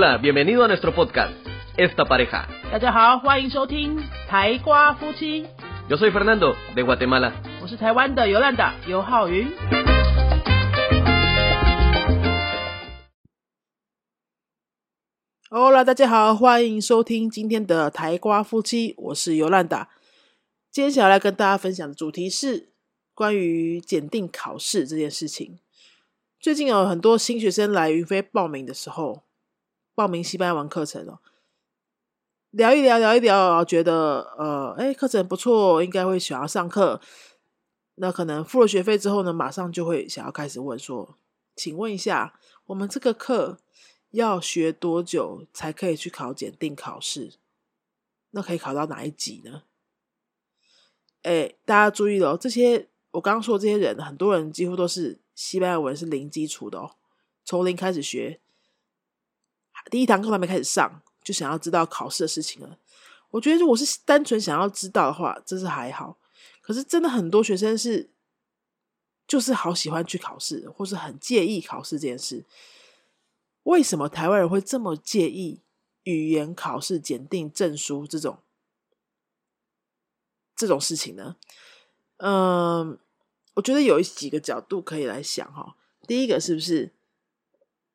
Hola, bienvenido a nuestro podcast, Esta Pareja. 大家好，欢迎收听台瓜夫妻，Yo soy Fernando, de Guatemala. 我是台湾的尤兰达尤浩云。Hola，大家好，欢迎收听今天的台瓜夫妻，我是尤兰达。今天想要来跟大家分享的主题是关于检定考试这件事情。最近有很多新学生来云飞报名的时候，报名西班牙文课程哦，聊一聊，聊一聊，觉得呃，哎，课程不错，应该会想要上课。那可能付了学费之后呢，马上就会想要开始问说，请问一下，我们这个课要学多久才可以去考检定考试？那可以考到哪一级呢？哎，大家注意了、这些我刚刚说的这些人，很多人几乎都是西班牙文是零基础的哦，从零开始学，第一堂课还没开始上，就想要知道考试的事情了。我觉得如果是单纯想要知道的话，这是还好。可是真的很多学生是，就是好喜欢去考试，或是很介意考试这件事。为什么台湾人会这么介意语言考试检定证书这种这种事情呢？嗯，我觉得有几个角度可以来想哈。第一个是不是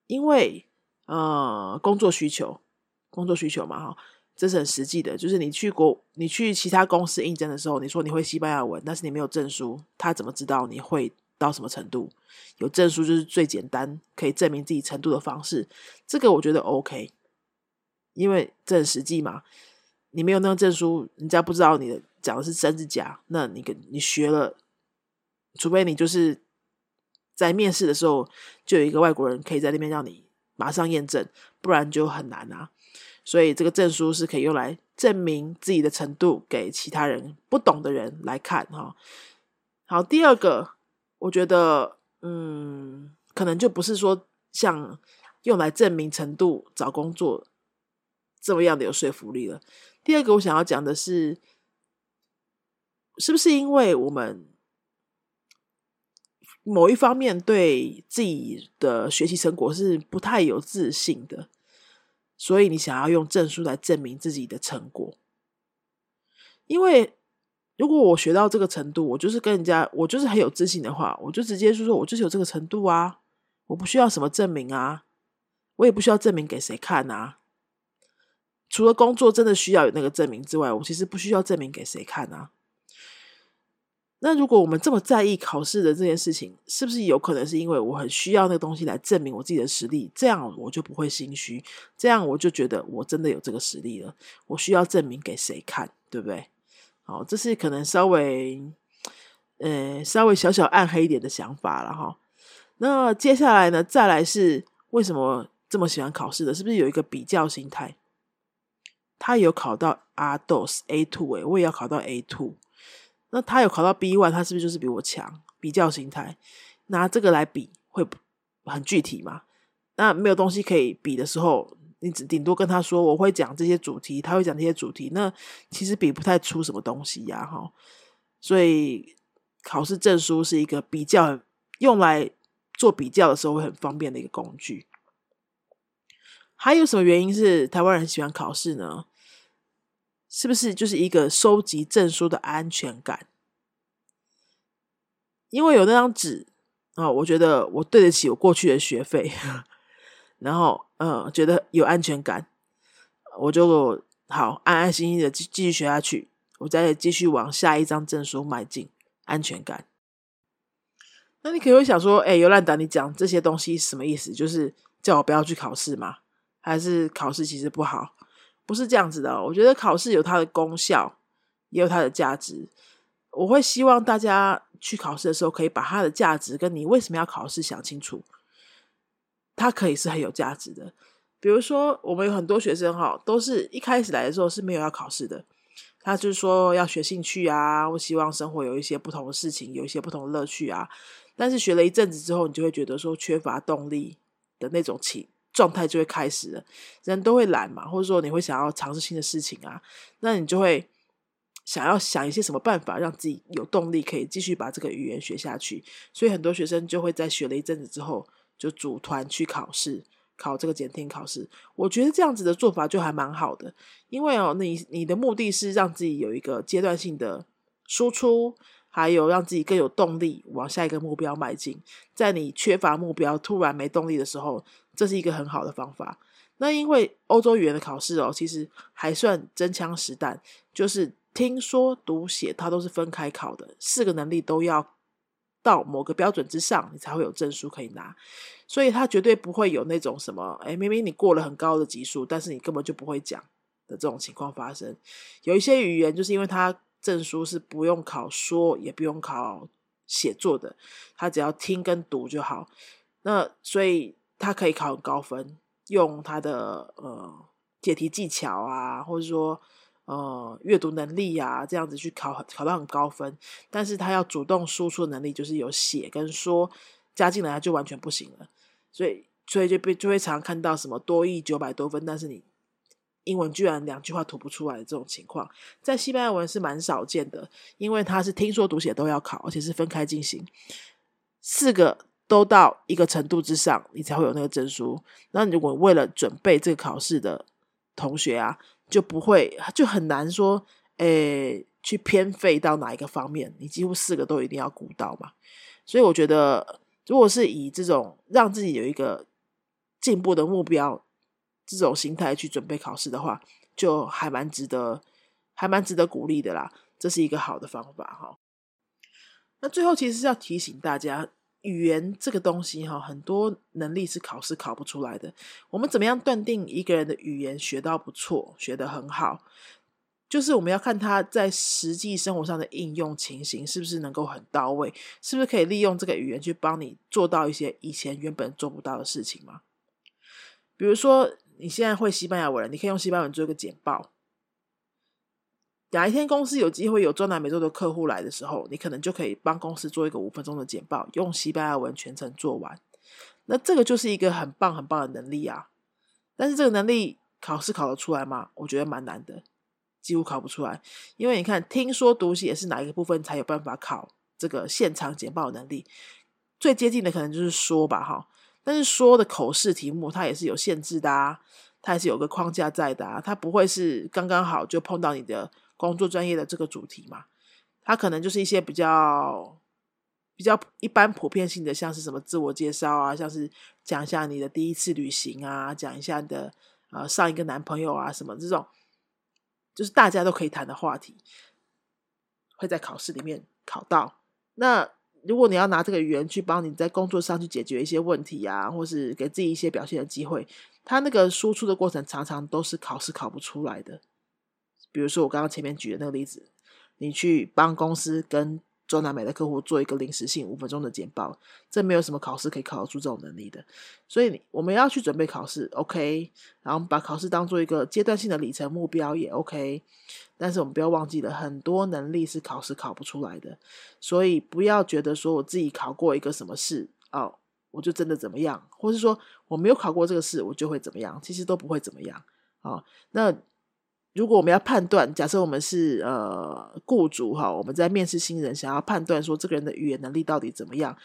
因为呃工作需求，工作需求嘛哈。这是很实际的，就是你去国，你去其他公司应征的时候，你说你会西班牙文，但是你没有证书，他怎么知道你会到什么程度？有证书就是最简单可以证明自己程度的方式。这个我觉得 OK，因为这很实际嘛。你没有那个证书，人家不知道你的讲的是真是假。那你跟你学了，除非你就是在面试的时候就有一个外国人可以在那边让你马上验证，不然就很难啊。所以这个证书是可以用来证明自己的程度给其他人不懂的人来看哈。好，第二个，我觉得嗯，可能就不是说像用来证明程度找工作这么样的有说服力了。第二个，我想要讲的是，是不是因为我们某一方面对自己的学习成果是不太有自信的？所以你想要用证书来证明自己的成果，因为如果我学到这个程度，我就是跟人家，我就是很有自信的话，我就直接就说，我就是有这个程度啊，我不需要什么证明啊，我也不需要证明给谁看啊。除了工作真的需要有那个证明之外，我其实不需要证明给谁看啊。那如果我们这么在意考试的这件事情，是不是有可能是因为我很需要那个东西来证明我自己的实力？这样我就不会心虚，这样我就觉得我真的有这个实力了。我需要证明给谁看，对不对？好，这是可能稍微呃稍微小小暗黑一点的想法了哈。那接下来呢，再来是为什么这么喜欢考试的？是不是有一个比较心态？他有考到 R dos A two 诶，我也要考到 A two。那他有考到 B one，他是不是就是比我强？比较心态，拿这个来比会很具体嘛？那没有东西可以比的时候，你只顶多跟他说我会讲这些主题，他会讲这些主题，那其实比不太出什么东西呀，哈。所以考试证书是一个比较用来做比较的时候会很方便的一个工具。还有什么原因是台湾人喜欢考试呢？是不是就是一个收集证书的安全感？因为有那张纸啊，我觉得我对得起我过去的学费，然后嗯，觉得有安全感，我就好安安心心的继继续学下去，我再继续往下一张证书迈进，安全感。那你可能会想说，哎，尤兰达，你讲这些东西什么意思？就是叫我不要去考试吗？还是考试其实不好？不是这样子的，我觉得考试有它的功效，也有它的价值。我会希望大家去考试的时候，可以把它的价值跟你为什么要考试想清楚。它可以是很有价值的。比如说，我们有很多学生哈，都是一开始来的时候是没有要考试的，他就是说要学兴趣啊，我希望生活有一些不同的事情，有一些不同的乐趣啊。但是学了一阵子之后，你就会觉得说缺乏动力的那种情。状态就会开始了，人都会懒嘛，或者说你会想要尝试新的事情啊，那你就会想要想一些什么办法让自己有动力，可以继续把这个语言学下去。所以很多学生就会在学了一阵子之后，就组团去考试，考这个检定考试。我觉得这样子的做法就还蛮好的，因为哦，你你的目的是让自己有一个阶段性的输出，还有让自己更有动力往下一个目标迈进。在你缺乏目标、突然没动力的时候，这是一个很好的方法。那因为欧洲语言的考试哦，其实还算真枪实弹，就是听说读写它都是分开考的，四个能力都要到某个标准之上，你才会有证书可以拿。所以它绝对不会有那种什么，哎，明明你过了很高的级数，但是你根本就不会讲的这种情况发生。有一些语言就是因为它证书是不用考说，也不用考写作的，它只要听跟读就好。那所以他可以考很高分。用他的呃解题技巧啊，或者说呃阅读能力啊，这样子去考考到很高分，但是他要主动输出的能力，就是有写跟说加进来他就完全不行了，所以所以就被就会常看到什么多译九百多分，但是你英文居然两句话吐不出来的这种情况，在西班牙文是蛮少见的，因为他是听说读写都要考，而且是分开进行四个。都到一个程度之上，你才会有那个证书。那如果为了准备这个考试的同学啊，就不会就很难说，诶，去偏废到哪一个方面？你几乎四个都一定要顾到嘛。所以我觉得，如果是以这种让自己有一个进步的目标这种心态去准备考试的话，就还蛮值得，还蛮值得鼓励的啦。这是一个好的方法哈。那最后其实是要提醒大家。语言这个东西哈，很多能力是考试考不出来的。我们怎么样断定一个人的语言学到不错，学得很好？就是我们要看他在实际生活上的应用情形是不是能够很到位，是不是可以利用这个语言去帮你做到一些以前原本做不到的事情吗？比如说，你现在会西班牙文，你可以用西班牙文做一个简报。哪一天公司有机会有中南美洲的客户来的时候，你可能就可以帮公司做一个五分钟的简报，用西班牙文全程做完。那这个就是一个很棒很棒的能力啊！但是这个能力考试考得出来吗？我觉得蛮难的，几乎考不出来。因为你看，听说读写是哪一个部分才有办法考这个现场简报能力？最接近的可能就是说吧，哈。但是说的口试题目它也是有限制的啊，它还是有个框架在的啊，它不会是刚刚好就碰到你的。工作专业的这个主题嘛，它可能就是一些比较比较一般普遍性的，像是什么自我介绍啊，像是讲一下你的第一次旅行啊，讲一下你的呃上一个男朋友啊什么这种，就是大家都可以谈的话题，会在考试里面考到。那如果你要拿这个语言去帮你在工作上去解决一些问题啊，或是给自己一些表现的机会，它那个输出的过程常常都是考试考不出来的。比如说我刚刚前面举的那个例子，你去帮公司跟中南美的客户做一个临时性五分钟的简报，这没有什么考试可以考得出这种能力的。所以我们要去准备考试，OK，然后把考试当做一个阶段性的里程目标也 OK。但是我们不要忘记了，很多能力是考试考不出来的。所以不要觉得说我自己考过一个什么事哦，我就真的怎么样，或是说我没有考过这个试，我就会怎么样，其实都不会怎么样啊。那。如果我们要判断，假设我们是呃雇主哈，我们在面试新人，想要判断说这个人的语言能力到底怎么样，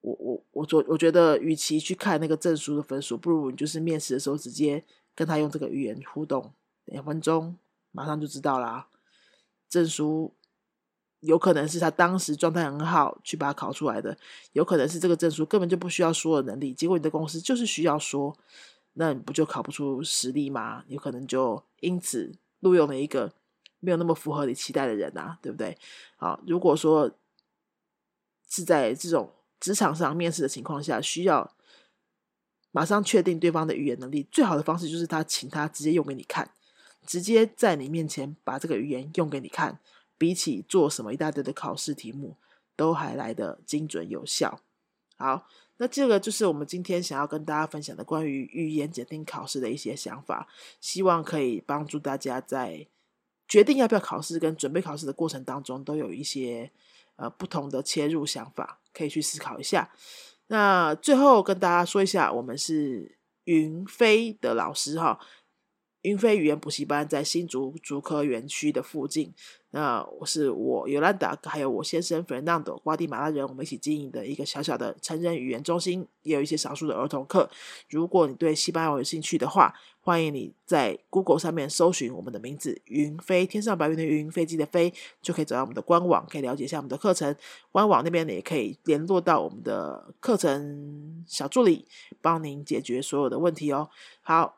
我我我做我觉得，与其去看那个证书的分数，不如你就是面试的时候直接跟他用这个语言互动两分钟，马上就知道啦。证书有可能是他当时状态很好去把它考出来的，有可能是这个证书根本就不需要说的能力，结果你的公司就是需要说。那你不就考不出实力吗？有可能就因此录用了一个没有那么符合你期待的人啊，对不对？好，如果说是在这种职场上面试的情况下，需要马上确定对方的语言能力，最好的方式就是他请他直接用给你看，直接在你面前把这个语言用给你看，比起做什么一大堆的考试题目，都还来得精准有效。好。那这个就是我们今天想要跟大家分享的关于语言检定考试的一些想法，希望可以帮助大家在决定要不要考试跟准备考试的过程当中，都有一些呃不同的切入想法，可以去思考一下。那最后跟大家说一下，我们是云飞的老师哈，云飞语言补习班在新竹竹科园区的附近。那我是我尤兰达，还有我先生 Fernando 瓜地马拉人，我们一起经营的一个小小的成人语言中心，也有一些少数的儿童课。如果你对西班牙有兴趣的话，欢迎你在 Google 上面搜寻我们的名字“云飞”，天上白云的云，飞机的飞，就可以找到我们的官网，可以了解一下我们的课程。官网那边呢，也可以联络到我们的课程小助理，帮您解决所有的问题哦。好，